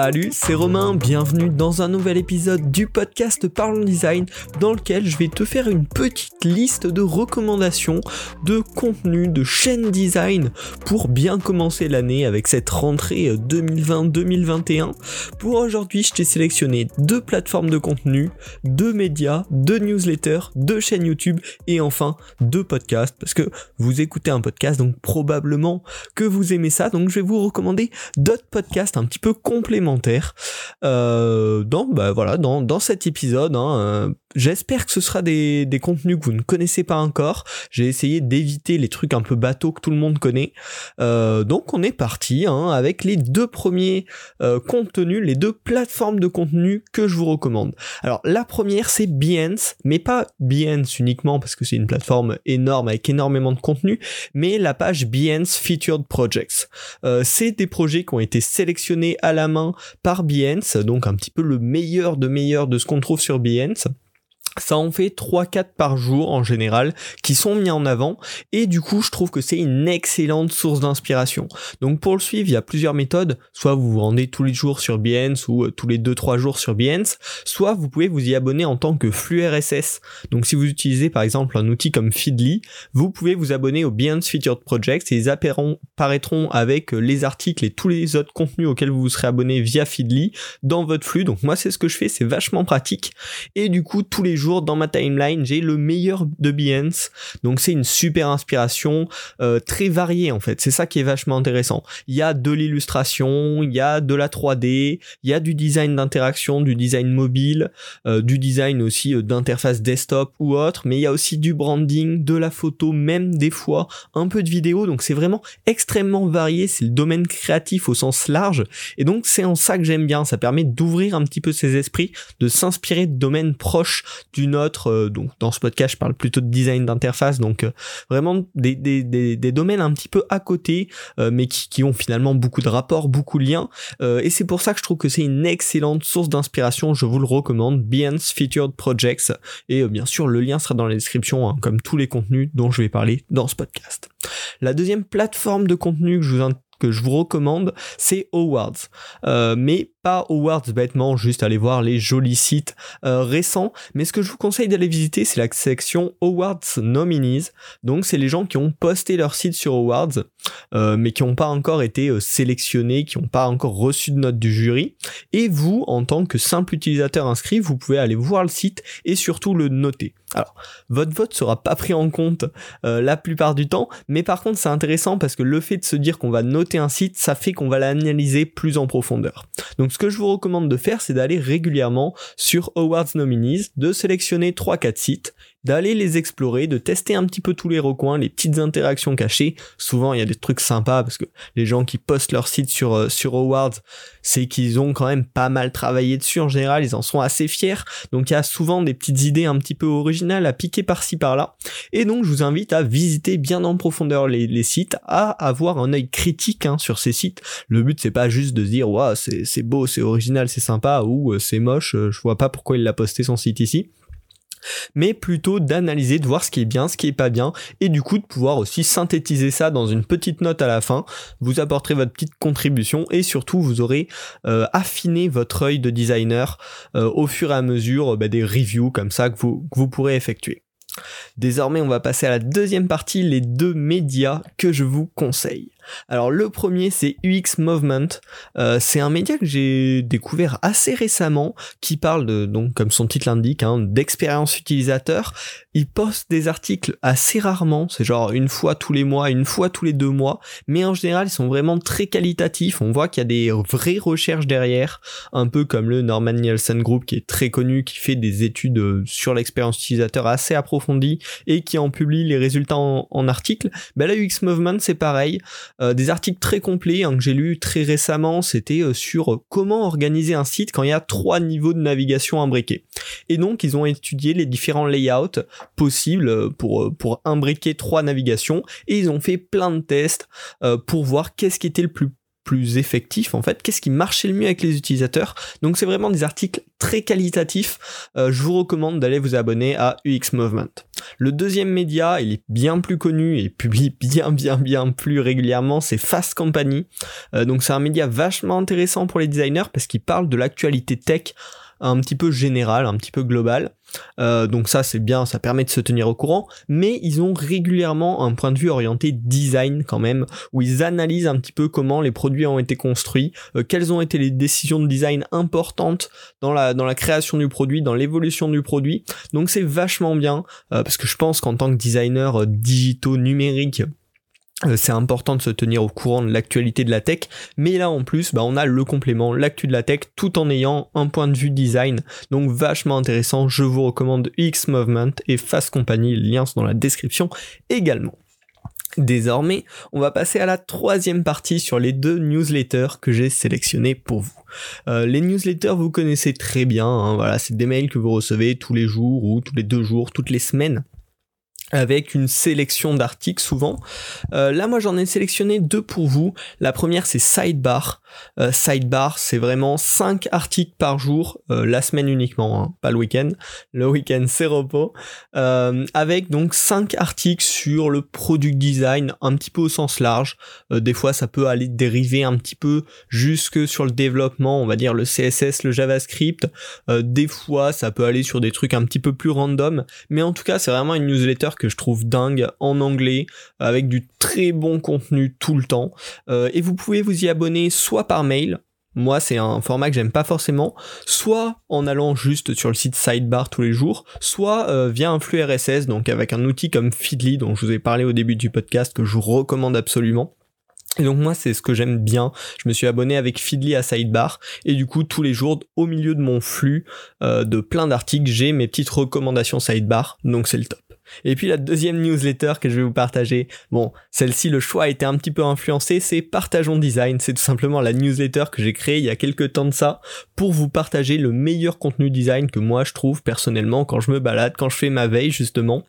Salut, c'est Romain, bienvenue dans un nouvel épisode du podcast Parlons Design dans lequel je vais te faire une petite liste de recommandations de contenu de chaîne design pour bien commencer l'année avec cette rentrée 2020-2021. Pour aujourd'hui, je t'ai sélectionné deux plateformes de contenu, deux médias, deux newsletters, deux chaînes YouTube et enfin deux podcasts parce que vous écoutez un podcast donc probablement que vous aimez ça donc je vais vous recommander d'autres podcasts un petit peu complémentaires euh, dans bah voilà dans, dans cet épisode hein, euh, J'espère que ce sera des, des, contenus que vous ne connaissez pas encore. J'ai essayé d'éviter les trucs un peu bateaux que tout le monde connaît. Euh, donc on est parti hein, avec les deux premiers euh, contenus, les deux plateformes de contenu que je vous recommande. Alors la première c'est Behance, mais pas Behance uniquement parce que c'est une plateforme énorme avec énormément de contenu, mais la page Behance Featured Projects. Euh, c'est des projets qui ont été sélectionnés à la main par Behance, donc un petit peu le meilleur de meilleur de ce qu'on trouve sur Behance ça en fait 3-4 par jour en général qui sont mis en avant et du coup je trouve que c'est une excellente source d'inspiration. Donc pour le suivre il y a plusieurs méthodes, soit vous vous rendez tous les jours sur Behance ou euh, tous les 2-3 jours sur Behance, soit vous pouvez vous y abonner en tant que flux RSS. Donc si vous utilisez par exemple un outil comme Feedly, vous pouvez vous abonner au Behance Featured Projects et ils apparaîtront avec euh, les articles et tous les autres contenus auxquels vous vous serez abonné via Feedly dans votre flux. Donc moi c'est ce que je fais, c'est vachement pratique et du coup tous les jours dans ma timeline, j'ai le meilleur de Behance. Donc c'est une super inspiration, euh, très variée en fait. C'est ça qui est vachement intéressant. Il y a de l'illustration, il y a de la 3D, il y a du design d'interaction, du design mobile, euh, du design aussi euh, d'interface desktop ou autre, mais il y a aussi du branding, de la photo, même des fois un peu de vidéo. Donc c'est vraiment extrêmement varié. C'est le domaine créatif au sens large. Et donc c'est en ça que j'aime bien. Ça permet d'ouvrir un petit peu ses esprits, de s'inspirer de domaines proches d'une autre. Euh, donc dans ce podcast, je parle plutôt de design d'interface, donc euh, vraiment des, domaines un petit peu à côté, euh, mais qui, qui, ont finalement beaucoup de rapports, beaucoup de liens. et c'est pour ça que je trouve que c'est une excellente source d'inspiration. Je vous le recommande, Behance Featured Projects. Et bien sûr, le lien sera dans la description, hein, comme tous les contenus dont je vais parler dans ce podcast. La deuxième plateforme de contenu que je vous que je vous recommande, c'est Awards. Euh, mais pas Awards bêtement, juste aller voir les jolis sites euh, récents. Mais ce que je vous conseille d'aller visiter, c'est la section Awards Nominees. Donc c'est les gens qui ont posté leur site sur Awards, euh, mais qui n'ont pas encore été sélectionnés, qui n'ont pas encore reçu de note du jury. Et vous, en tant que simple utilisateur inscrit, vous pouvez aller voir le site et surtout le noter. Alors, votre vote sera pas pris en compte euh, la plupart du temps, mais par contre c'est intéressant parce que le fait de se dire qu'on va noter un site, ça fait qu'on va l'analyser plus en profondeur. Donc ce que je vous recommande de faire, c'est d'aller régulièrement sur Awards Nominees, de sélectionner 3-4 sites d'aller les explorer, de tester un petit peu tous les recoins, les petites interactions cachées. Souvent, il y a des trucs sympas parce que les gens qui postent leur site sur euh, sur Awards, c'est qu'ils ont quand même pas mal travaillé dessus en général, ils en sont assez fiers. Donc il y a souvent des petites idées un petit peu originales à piquer par-ci par-là. Et donc je vous invite à visiter bien en profondeur les, sites, à avoir un œil critique hein, sur ces sites. Le but c'est pas juste de se dire c'est beau, c'est original, c'est sympa ou euh, c'est moche, euh, je vois pas pourquoi il a posté son site ici mais plutôt d'analyser, de voir ce qui est bien, ce qui est pas bien, et du coup de pouvoir aussi synthétiser ça dans une petite note à la fin. Vous apporterez votre petite contribution et surtout vous aurez euh, affiné votre œil de designer euh, au fur et à mesure bah, des reviews comme ça que vous, que vous pourrez effectuer. Désormais, on va passer à la deuxième partie, les deux médias que je vous conseille. Alors le premier c'est UX Movement. Euh, c'est un média que j'ai découvert assez récemment qui parle de donc comme son titre l'indique hein, d'expérience utilisateur. Il poste des articles assez rarement, c'est genre une fois tous les mois, une fois tous les deux mois, mais en général ils sont vraiment très qualitatifs. On voit qu'il y a des vraies recherches derrière, un peu comme le Norman Nielsen Group qui est très connu, qui fait des études sur l'expérience utilisateur assez approfondies et qui en publie les résultats en, articles. Ben là UX Movement c'est pareil. Euh, des articles très complets hein, que j'ai lu très récemment, c'était euh, sur euh, comment organiser un site quand il y a trois niveaux de navigation imbriqués. Et donc ils ont étudié les différents layouts possibles pour pour imbriquer trois navigations et ils ont fait plein de tests pour voir qu'est-ce qui était le plus plus effectif en fait, qu'est-ce qui marchait le mieux avec les utilisateurs. Donc c'est vraiment des articles très qualitatifs. Euh, je vous recommande d'aller vous abonner à UX Movement. Le deuxième média, il est bien plus connu et publie bien bien bien plus régulièrement, c'est Fast Company. Euh, donc c'est un média vachement intéressant pour les designers parce qu'il parle de l'actualité tech un petit peu général, un petit peu global. Euh, donc ça c'est bien, ça permet de se tenir au courant, mais ils ont régulièrement un point de vue orienté design quand même, où ils analysent un petit peu comment les produits ont été construits, euh, quelles ont été les décisions de design importantes dans la, dans la création du produit, dans l'évolution du produit. Donc c'est vachement bien, euh, parce que je pense qu'en tant que designer digitaux numériques, euh, c'est important de se tenir au courant de l'actualité de la tech, mais là en plus, bah, on a le complément, l'actu de la tech, tout en ayant un point de vue design, donc vachement intéressant. Je vous recommande X Movement et Fast Company, liens sont dans la description également. Désormais, on va passer à la troisième partie sur les deux newsletters que j'ai sélectionnés pour vous. Euh, les newsletters, vous connaissez très bien, hein, voilà, c'est des mails que vous recevez tous les jours ou tous les deux jours, toutes les semaines avec une sélection d'articles souvent. Euh, là, moi, j'en ai sélectionné deux pour vous. La première, c'est Sidebar. Euh, Sidebar, c'est vraiment 5 articles par jour, euh, la semaine uniquement, hein, pas le week-end. Le week-end, c'est repos. avec donc 5 articles sur le product design, un petit peu au sens large. des fois, ça peut aller dériver un petit peu jusque sur le développement, on va dire le CSS, le JavaScript. des fois, ça peut aller sur des trucs un petit peu plus random. Mais en tout cas, c'est vraiment une newsletter que je trouve dingue en anglais avec du très bon contenu tout le temps. Euh, et vous pouvez vous y abonner soit par mail, moi, c'est un format que j'aime pas forcément, soit en allant juste sur le site Sidebar tous les jours, soit euh, via un flux RSS, donc avec un outil comme Feedly dont je vous ai parlé au début du podcast que je vous recommande absolument. Et donc moi c'est ce que j'aime bien. Je me suis abonné avec Feedly à Sidebar et du coup tous les jours au milieu de mon flux euh, de plein d'articles j'ai mes petites recommandations Sidebar donc c'est le top. Et puis la deuxième newsletter que je vais vous partager, bon, celle-ci le choix a été un petit peu influencé, c'est Partageons Design, c'est tout simplement la newsletter que j'ai créée il y a quelques temps de ça pour vous partager le meilleur contenu design que moi je trouve personnellement quand je me balade, quand je fais ma veille justement.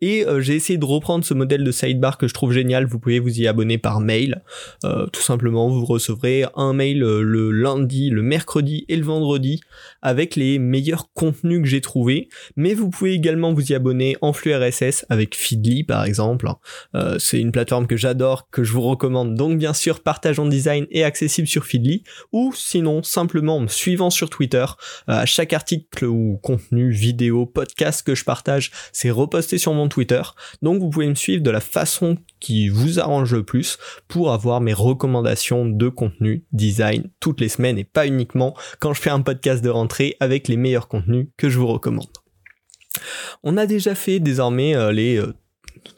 Et euh, j'ai essayé de reprendre ce modèle de sidebar que je trouve génial, vous pouvez vous y abonner par mail, euh, tout simplement vous recevrez un mail euh, le lundi, le mercredi et le vendredi avec les meilleurs contenus que j'ai trouvés, mais vous pouvez également vous y abonner en flux Avec Feedly par exemple. Euh, c'est une plateforme que j'adore, que je vous recommande. Donc bien sûr, partageons design est accessible sur Feedly ou sinon simplement en me suivant sur Twitter. Euh, à chaque article ou contenu, vidéo, podcast que je partage, c'est reposté sur mon Twitter. Donc vous pouvez me suivre de la façon qui vous arrange le plus pour avoir mes recommandations de contenu design toutes les semaines et pas uniquement quand je fais un podcast de rentrée avec les meilleurs contenus que je vous recommande. On a déjà fait désormais euh, les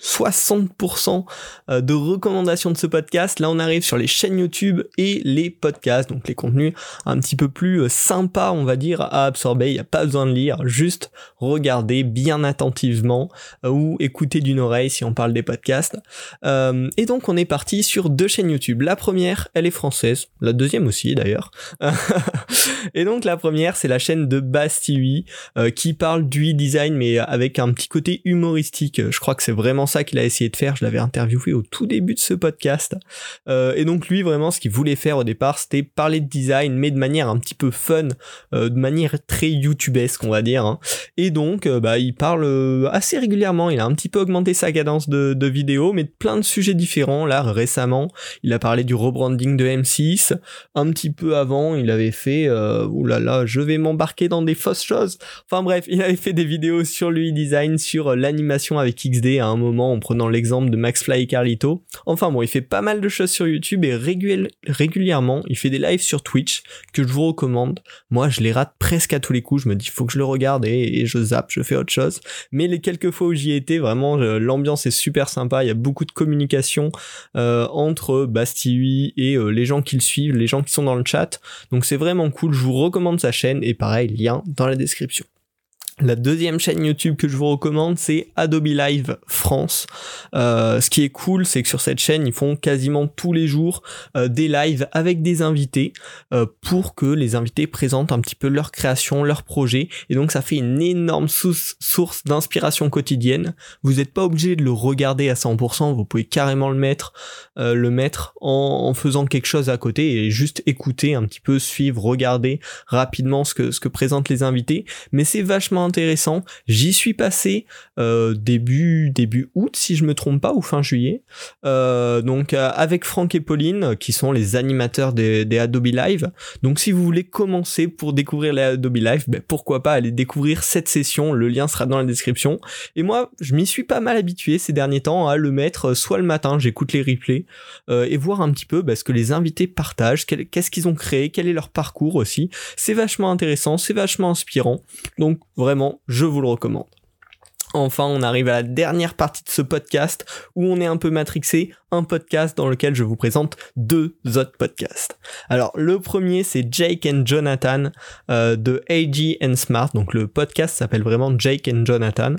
60% euh, de recommandations de ce podcast. Là, on arrive sur les chaînes YouTube et les podcasts, donc les contenus un petit peu plus euh, sympas, on va dire, à absorber. Il n'y a pas besoin de lire, juste regarder bien attentivement ou écouter d'une oreille si on parle des podcasts. et donc, on est parti sur deux chaînes YouTube. La première, elle est française, la deuxième aussi d'ailleurs. et donc, la première, c'est la chaîne de Bastille qui parle du design mais avec un petit côté humoristique. Je crois que c'est vraiment ça qu'il a essayé de faire. Je l'avais interviewé au tout début de ce podcast. Euh, et donc lui, vraiment, ce qu'il voulait faire au départ, c'était parler de design, mais de manière un petit peu fun, euh, de manière très YouTubesque, on va dire. Hein. Et donc, euh, bah, il parle assez régulièrement. Il a un petit peu augmenté sa cadence de, vidéos, mais de plein de sujets différents. Là, récemment, il a parlé du rebranding de M6. Un petit peu avant, il avait fait, oulala, je vais m'embarquer dans des fausses choses. Enfin bref, il avait fait des vidéos sur lui design, sur l'animation avec XD à un moment en prenant l'exemple de MaxFly et Carlito. Enfin bon, il fait pas mal de choses sur YouTube et régulièrement, il fait des lives sur Twitch que je vous recommande. Moi, je les rate presque à tous les coups. Je me dis, faut que je le regarde et, je zappe, je fais autre chose. Mais les quelques fois où j'y étais, vraiment, l'ambiance est super sympa. Il y a beaucoup de communication euh, entre Bastille et euh, les gens qui le suivent, les gens qui sont dans le chat. Donc c'est vraiment cool. Je vous recommande sa chaîne et pareil, lien dans la description. La deuxième chaîne YouTube que je vous recommande, c'est Adobe Live France. Euh, ce qui est cool, c'est que sur cette chaîne, ils font quasiment tous les jours euh, des lives avec des invités euh, pour que les invités présentent un petit peu leur création, leur projet. Et donc, ça fait une énorme source, d'inspiration quotidienne. Vous n'êtes pas obligé de le regarder à 100%. Vous pouvez carrément le mettre, le mettre en, en, faisant quelque chose à côté et juste écouter un petit peu, suivre, regarder rapidement ce que ce que présentent les invités. Mais c'est vachement intéressant. J'y suis passé euh, début début août si je me trompe pas ou fin juillet. Euh, donc euh, avec Franck et Pauline qui sont les animateurs des, Adobe Live. Donc si vous voulez commencer pour découvrir les Adobe Live, ben, pourquoi pas aller découvrir cette session. Le lien sera dans la description. Et moi, je m'y suis pas mal habitué ces derniers temps à le mettre soit le matin, j'écoute les replays et voir un petit peu ben, ce que les invités partagent, qu'est-ce qu'ils ont créé, quel est leur parcours aussi. C'est vachement intéressant, c'est vachement inspirant. Donc vraiment je vous le recommande. Enfin, on arrive à la dernière partie de ce podcast où on est un peu matrixé, un podcast dans lequel je vous présente deux autres podcasts. Alors, le premier, c'est Jake and Jonathan euh, de AG and Smart. Donc, le podcast s'appelle vraiment Jake and Jonathan.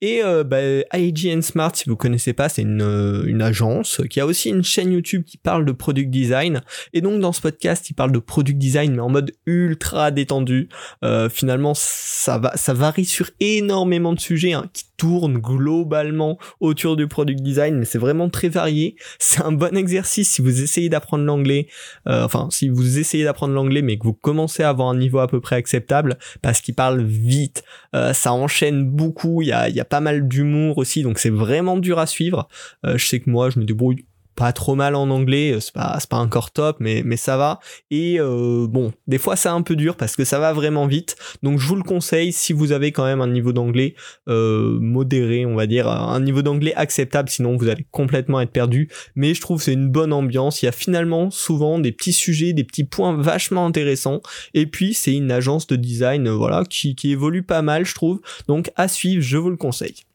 Et euh, bah, and Smart, si vous connaissez pas, c'est une, euh, une agence qui a aussi une chaîne YouTube qui parle de product design. Et donc, dans ce podcast, il parle de product design, mais en mode ultra détendu. Euh, finalement, ça, va, ça varie sur énormément de sujets hein, tournent globalement autour du product design, mais c'est vraiment très varié. C'est un bon exercice si vous essayez d'apprendre l'anglais, euh, enfin si vous essayez d'apprendre l'anglais mais que vous commencez à avoir un niveau à peu près acceptable, parce qu'il parle vite, euh, ça enchaîne beaucoup, il y a, y a pas mal d'humour aussi, donc c'est vraiment dur à suivre. Euh, je sais que moi je me débrouille pas trop mal en anglais, euh, c'est pas, pas encore top, mais, mais ça va. Et euh, bon, des fois c'est un peu dur parce que ça va vraiment vite. Donc je vous le conseille si vous avez quand même un niveau d'anglais euh, modéré, on va dire, un niveau d'anglais acceptable, sinon vous allez complètement être perdu. Mais je trouve c'est une bonne ambiance. Il y a finalement souvent des petits sujets, des petits points vachement intéressants. Et puis c'est une agence de design, voilà, qui, qui évolue pas mal, je trouve. Donc à suivre, je vous le conseille.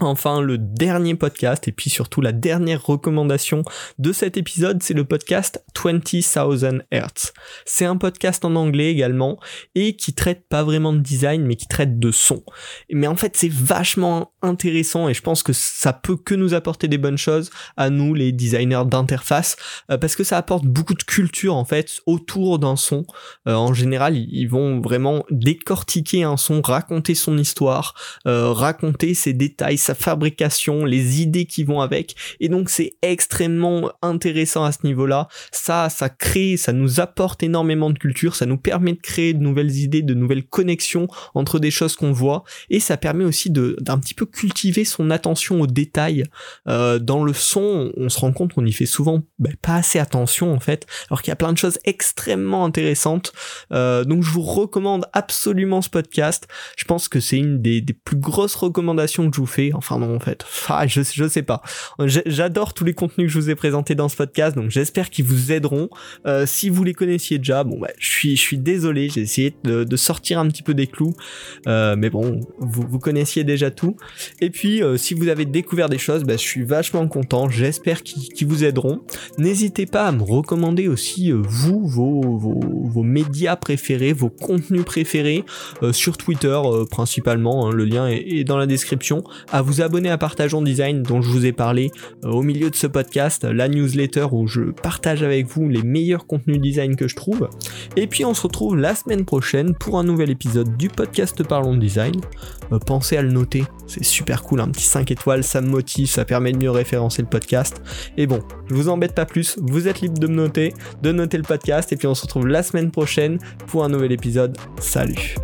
Enfin, le dernier podcast et puis surtout la dernière recommandation de cet épisode, c'est le podcast 20,000 Hertz. C'est un podcast en anglais également et qui traite pas vraiment de design mais qui traite de son. Mais en fait, c'est vachement intéressant et je pense que ça peut que nous apporter des bonnes choses à nous les designers d'interface euh, parce que ça apporte beaucoup de culture en fait autour d'un son. Euh, en général, ils vont vraiment décortiquer un son, raconter son histoire, euh, raconter ses détails sa fabrication, les idées qui vont avec. Et donc c'est extrêmement intéressant à ce niveau-là. Ça, ça crée, ça nous apporte énormément de culture, ça nous permet de créer de nouvelles idées, de nouvelles connexions entre des choses qu'on voit. Et ça permet aussi d'un petit peu cultiver son attention aux détails. Euh, dans le son, on se rend compte qu'on y fait souvent ben, pas assez attention en fait, alors qu'il y a plein de choses extrêmement intéressantes. Euh, donc je vous recommande absolument ce podcast. Je pense que c'est une des plus grosses recommandations que je vous fais Enfin non en fait. Je, je sais pas. J'adore tous les contenus que je vous ai présentés dans ce podcast, donc j'espère qu'ils vous aideront. Euh, si vous les connaissiez déjà, bon bah, je suis je suis désolé, j'ai essayé de, de, sortir un petit peu des clous, euh, mais bon, vous, vous connaissiez déjà tout. Et puis euh, si vous avez découvert des choses, bah, je suis vachement content. J'espère qu'ils vous aideront. N'hésitez pas à me recommander aussi vous vos, vos, vos médias préférés, vos contenus préférés sur Twitter principalement. Hein, le lien est, dans la description. Vous abonner à Partageons Design dont je vous ai parlé euh, au milieu de ce podcast, la newsletter où je partage avec vous les meilleurs contenus design que je trouve. Et puis on se retrouve la semaine prochaine pour un nouvel épisode du podcast Parlons Design. Euh, pensez à le noter, c'est super cool, un petit 5 étoiles, ça me motive, ça permet de mieux référencer le podcast. Et bon, je vous embête pas plus, vous êtes libre de me noter, de noter le podcast, et puis on se retrouve la semaine prochaine pour un nouvel épisode. Salut